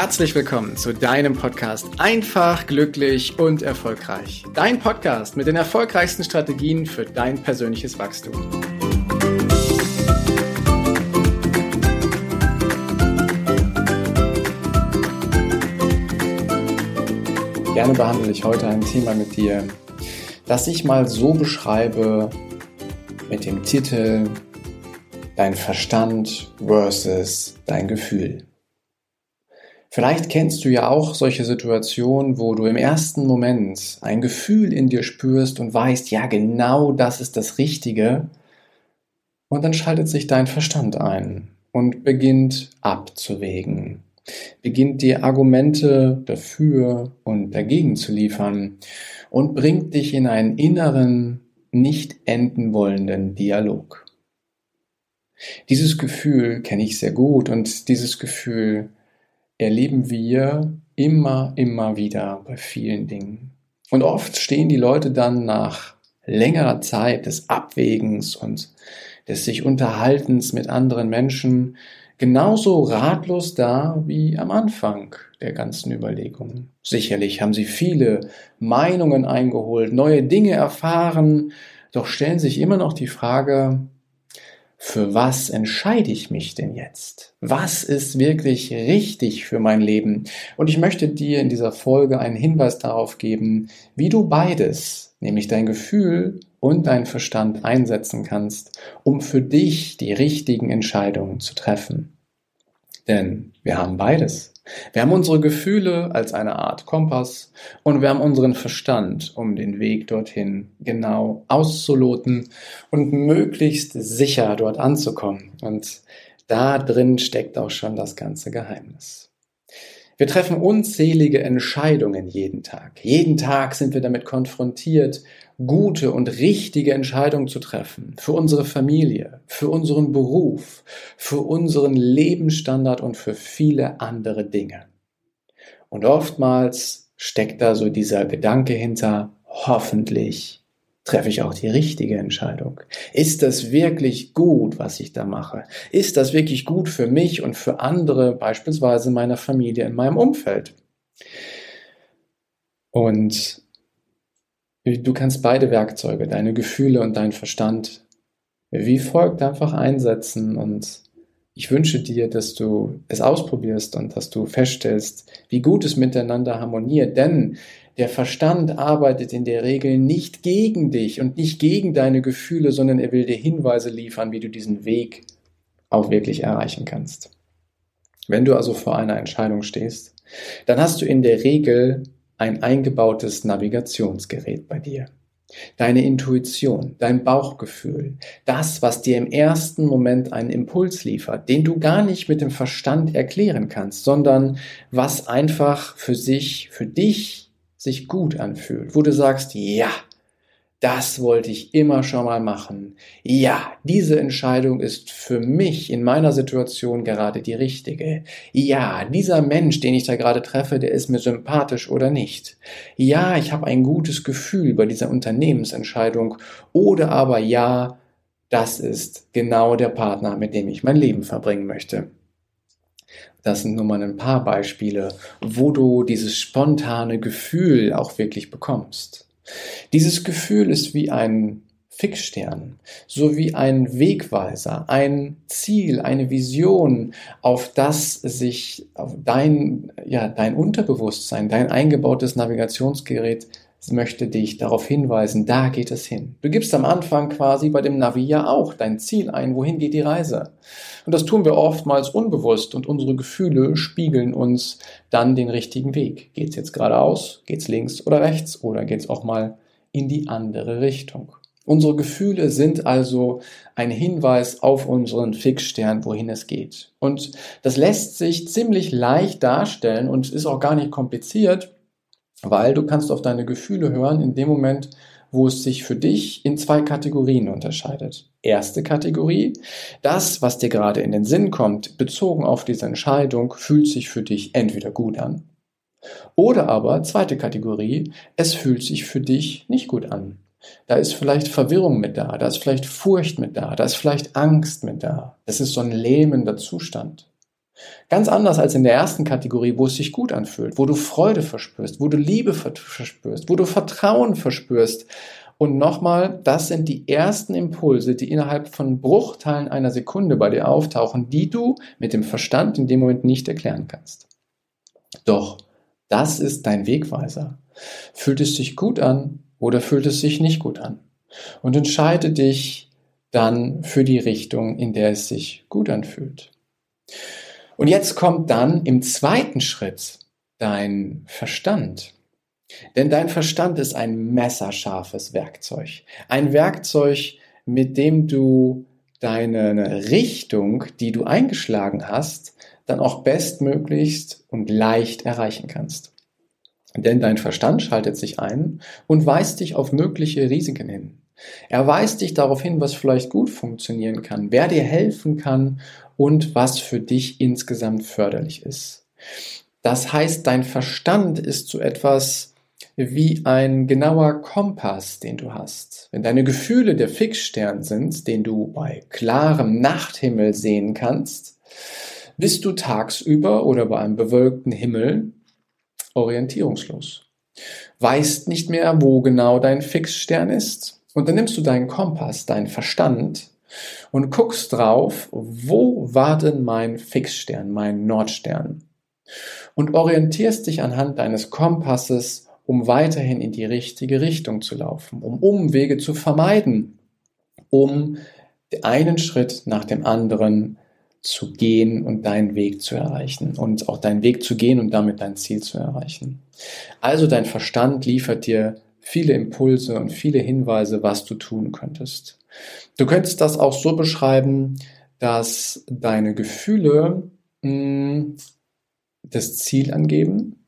herzlich willkommen zu deinem Podcast Einfach, glücklich und erfolgreich. Dein Podcast mit den erfolgreichsten Strategien für dein persönliches Wachstum. Gerne behandle ich heute ein Thema mit dir, das ich mal so beschreibe mit dem Titel Dein Verstand versus dein Gefühl. Vielleicht kennst du ja auch solche Situationen, wo du im ersten Moment ein Gefühl in dir spürst und weißt, ja, genau das ist das Richtige. Und dann schaltet sich dein Verstand ein und beginnt abzuwägen, beginnt dir Argumente dafür und dagegen zu liefern und bringt dich in einen inneren, nicht enden wollenden Dialog. Dieses Gefühl kenne ich sehr gut und dieses Gefühl erleben wir immer, immer wieder bei vielen Dingen. Und oft stehen die Leute dann nach längerer Zeit des Abwägens und des sich Unterhaltens mit anderen Menschen genauso ratlos da wie am Anfang der ganzen Überlegungen. Sicherlich haben sie viele Meinungen eingeholt, neue Dinge erfahren, doch stellen sich immer noch die Frage, für was entscheide ich mich denn jetzt? Was ist wirklich richtig für mein Leben? Und ich möchte dir in dieser Folge einen Hinweis darauf geben, wie du beides, nämlich dein Gefühl und dein Verstand einsetzen kannst, um für dich die richtigen Entscheidungen zu treffen. Denn wir haben beides. Wir haben unsere Gefühle als eine Art Kompass und wir haben unseren Verstand, um den Weg dorthin genau auszuloten und möglichst sicher dort anzukommen. Und da drin steckt auch schon das ganze Geheimnis. Wir treffen unzählige Entscheidungen jeden Tag. Jeden Tag sind wir damit konfrontiert, gute und richtige Entscheidungen zu treffen. Für unsere Familie, für unseren Beruf, für unseren Lebensstandard und für viele andere Dinge. Und oftmals steckt da so dieser Gedanke hinter, hoffentlich Treffe ich auch die richtige Entscheidung? Ist das wirklich gut, was ich da mache? Ist das wirklich gut für mich und für andere, beispielsweise meiner Familie in meinem Umfeld? Und du kannst beide Werkzeuge, deine Gefühle und dein Verstand, wie folgt einfach einsetzen und ich wünsche dir, dass du es ausprobierst und dass du feststellst, wie gut es miteinander harmoniert, denn der Verstand arbeitet in der Regel nicht gegen dich und nicht gegen deine Gefühle, sondern er will dir Hinweise liefern, wie du diesen Weg auch wirklich erreichen kannst. Wenn du also vor einer Entscheidung stehst, dann hast du in der Regel ein eingebautes Navigationsgerät bei dir. Deine Intuition, dein Bauchgefühl, das, was dir im ersten Moment einen Impuls liefert, den du gar nicht mit dem Verstand erklären kannst, sondern was einfach für sich, für dich sich gut anfühlt, wo du sagst, ja, das wollte ich immer schon mal machen. Ja, diese Entscheidung ist für mich in meiner Situation gerade die richtige. Ja, dieser Mensch, den ich da gerade treffe, der ist mir sympathisch oder nicht. Ja, ich habe ein gutes Gefühl bei dieser Unternehmensentscheidung. Oder aber ja, das ist genau der Partner, mit dem ich mein Leben verbringen möchte. Das sind nur mal ein paar Beispiele, wo du dieses spontane Gefühl auch wirklich bekommst. Dieses Gefühl ist wie ein Fixstern, so wie ein Wegweiser, ein Ziel, eine Vision, auf das sich dein, ja, dein Unterbewusstsein, dein eingebautes Navigationsgerät möchte dich darauf hinweisen, da geht es hin. Du gibst am Anfang quasi bei dem Navi ja auch dein Ziel ein, wohin geht die Reise. Und das tun wir oftmals unbewusst und unsere Gefühle spiegeln uns dann den richtigen Weg. Geht's jetzt geradeaus, geht's links oder rechts oder geht's auch mal in die andere Richtung. Unsere Gefühle sind also ein Hinweis auf unseren Fixstern, wohin es geht. Und das lässt sich ziemlich leicht darstellen und ist auch gar nicht kompliziert, weil du kannst auf deine Gefühle hören in dem Moment, wo es sich für dich in zwei Kategorien unterscheidet. Erste Kategorie, das, was dir gerade in den Sinn kommt, bezogen auf diese Entscheidung, fühlt sich für dich entweder gut an. Oder aber zweite Kategorie, es fühlt sich für dich nicht gut an. Da ist vielleicht Verwirrung mit da, da ist vielleicht Furcht mit da, da ist vielleicht Angst mit da. Das ist so ein lähmender Zustand. Ganz anders als in der ersten Kategorie, wo es sich gut anfühlt, wo du Freude verspürst, wo du Liebe verspürst, wo du Vertrauen verspürst. Und nochmal, das sind die ersten Impulse, die innerhalb von Bruchteilen einer Sekunde bei dir auftauchen, die du mit dem Verstand in dem Moment nicht erklären kannst. Doch das ist dein Wegweiser. Fühlt es sich gut an oder fühlt es sich nicht gut an? Und entscheide dich dann für die Richtung, in der es sich gut anfühlt. Und jetzt kommt dann im zweiten Schritt dein Verstand. Denn dein Verstand ist ein messerscharfes Werkzeug. Ein Werkzeug, mit dem du deine Richtung, die du eingeschlagen hast, dann auch bestmöglichst und leicht erreichen kannst. Denn dein Verstand schaltet sich ein und weist dich auf mögliche Risiken hin. Er weist dich darauf hin, was vielleicht gut funktionieren kann, wer dir helfen kann und was für dich insgesamt förderlich ist. Das heißt, dein Verstand ist so etwas wie ein genauer Kompass, den du hast. Wenn deine Gefühle der Fixstern sind, den du bei klarem Nachthimmel sehen kannst, bist du tagsüber oder bei einem bewölkten Himmel orientierungslos. Weißt nicht mehr, wo genau dein Fixstern ist. Und dann nimmst du deinen Kompass, deinen Verstand und guckst drauf, wo war denn mein Fixstern, mein Nordstern? Und orientierst dich anhand deines Kompasses, um weiterhin in die richtige Richtung zu laufen, um Umwege zu vermeiden, um einen Schritt nach dem anderen zu gehen und deinen Weg zu erreichen und auch deinen Weg zu gehen und damit dein Ziel zu erreichen. Also dein Verstand liefert dir viele Impulse und viele Hinweise, was du tun könntest. Du könntest das auch so beschreiben, dass deine Gefühle mh, hm, das Ziel angeben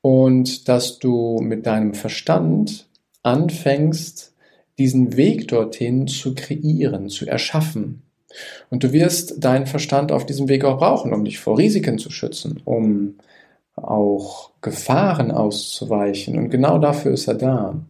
und dass du mit deinem Verstand anfängst, diesen Weg dorthin zu kreieren, zu erschaffen. Und du wirst deinen Verstand auf diesem Weg auch brauchen, um dich vor Risiken zu schützen, um auch Gefahren auszuweichen. Und genau dafür ist er da.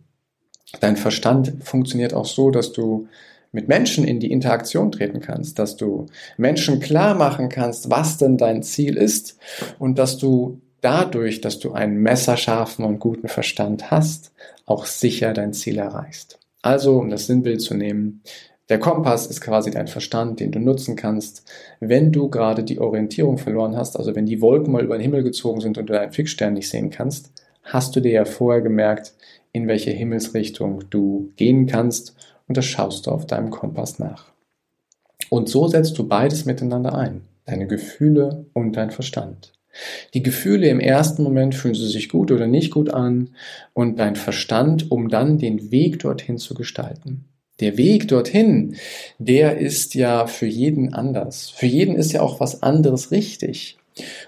Dein Verstand funktioniert auch so, dass du mit Menschen in die Interaktion treten kannst, dass du Menschen klar machen kannst, was denn dein Ziel ist und dass du dadurch, dass du einen messerscharfen und guten Verstand hast, auch sicher dein Ziel erreichst. Also, um das Sinnbild zu nehmen, der Kompass ist quasi dein Verstand, den du nutzen kannst, wenn du gerade die Orientierung verloren hast, also wenn die Wolken mal über den Himmel gezogen sind und du deinen Fixstern nicht sehen kannst, hast du dir ja vorher gemerkt, in welche Himmelsrichtung du gehen kannst und das schaust du auf deinem Kompass nach. Und so setzt du beides miteinander ein, deine Gefühle und dein Verstand. Die Gefühle im ersten Moment fühlen sie sich gut oder nicht gut an und dein Verstand, um dann den Weg dorthin zu gestalten. Der Weg dorthin, der ist ja für jeden anders. Für jeden ist ja auch was anderes richtig.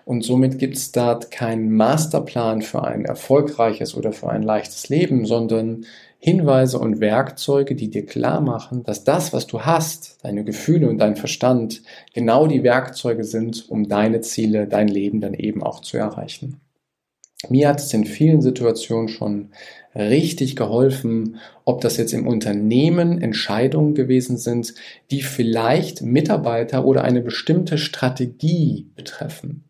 Und somit gibt es da keinen Masterplan für ein erfolgreiches oder für ein leichtes Leben, sondern Hinweise und Werkzeuge, die dir klar machen, dass das, was du hast, deine Gefühle und dein Verstand, genau die Werkzeuge sind, um deine Ziele, dein Leben dann eben auch zu erreichen. Mir hat es in vielen Situationen schon richtig geholfen, ob das jetzt im Unternehmen Entscheidungen gewesen sind, die vielleicht Mitarbeiter oder eine bestimmte Strategie betreffen.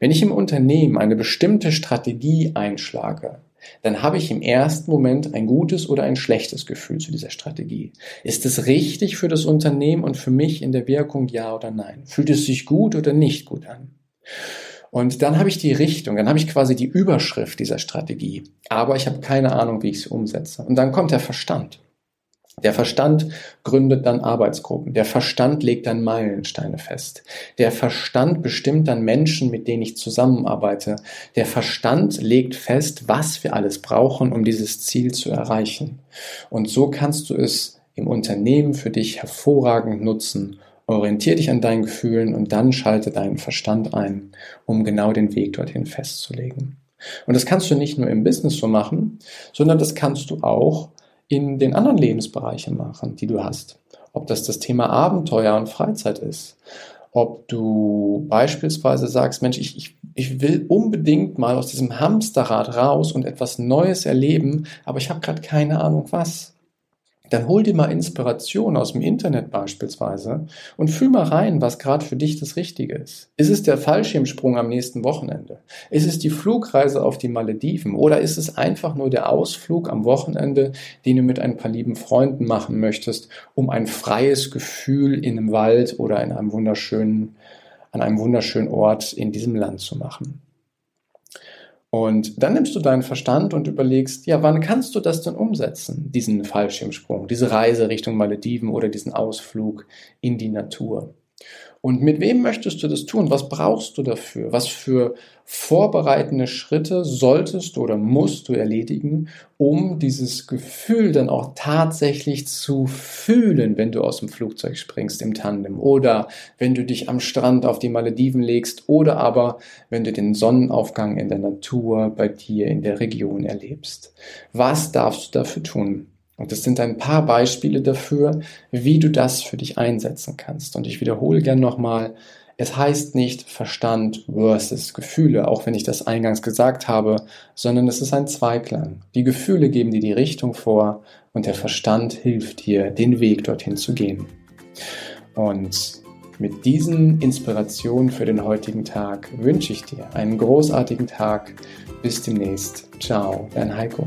Wenn ich im Unternehmen eine bestimmte Strategie einschlage, dann habe ich im ersten Moment ein gutes oder ein schlechtes Gefühl zu dieser Strategie. Ist es richtig für das Unternehmen und für mich in der Wirkung, ja oder nein? Fühlt es sich gut oder nicht gut an? Und dann habe ich die Richtung, dann habe ich quasi die Überschrift dieser Strategie, aber ich habe keine Ahnung, wie ich sie umsetze. Und dann kommt der Verstand. Der Verstand gründet dann Arbeitsgruppen. Der Verstand legt dann Meilensteine fest. Der Verstand bestimmt dann Menschen, mit denen ich zusammenarbeite. Der Verstand legt fest, was wir alles brauchen, um dieses Ziel zu erreichen. Und so kannst du es im Unternehmen für dich hervorragend nutzen Orientier dich an deinen Gefühlen und dann schalte deinen Verstand ein, um genau den Weg dorthin festzulegen. Und das kannst du nicht nur im Business so machen, sondern das kannst du auch in den anderen Lebensbereichen machen, die du hast. Ob das das Thema Abenteuer und Freizeit ist. Ob du beispielsweise sagst, Mensch, ich, ich, ich will unbedingt mal aus diesem Hamsterrad raus und etwas Neues erleben, aber ich habe gerade keine Ahnung was dann hol dir mal Inspiration aus dem Internet beispielsweise und fühl mal rein, was gerade für dich das Richtige ist. Ist es der Fallschirmsprung am nächsten Wochenende? Ist es die Flugreise auf die Malediven? Oder ist es einfach nur der Ausflug am Wochenende, den du mit ein paar lieben Freunden machen möchtest, um ein freies Gefühl in einem Wald oder in einem wunderschönen, an einem wunderschönen Ort in diesem Land zu machen? Und dann nimmst du deinen Verstand und überlegst, ja, wann kannst du das denn umsetzen, diesen Fallschirmsprung, diese Reise Richtung Malediven oder diesen Ausflug in die Natur? Und mit wem möchtest du das tun? Was brauchst du dafür? Was für vorbereitende Schritte solltest du oder musst du erledigen, um dieses Gefühl dann auch tatsächlich zu fühlen, wenn du aus dem Flugzeug springst im Tandem oder wenn du dich am Strand auf die Malediven legst oder aber wenn du den Sonnenaufgang in der Natur bei dir in der Region erlebst? Was darfst du dafür tun? Und das sind ein paar Beispiele dafür, wie du das für dich einsetzen kannst. Und ich wiederhole gern nochmal, es heißt nicht Verstand versus Gefühle, auch wenn ich das eingangs gesagt habe, sondern es ist ein Zweiklang. Die Gefühle geben dir die Richtung vor und der Verstand hilft dir, den Weg dorthin zu gehen. Und mit diesen Inspirationen für den heutigen Tag wünsche ich dir einen großartigen Tag. Bis demnächst. Ciao, dein Heiko.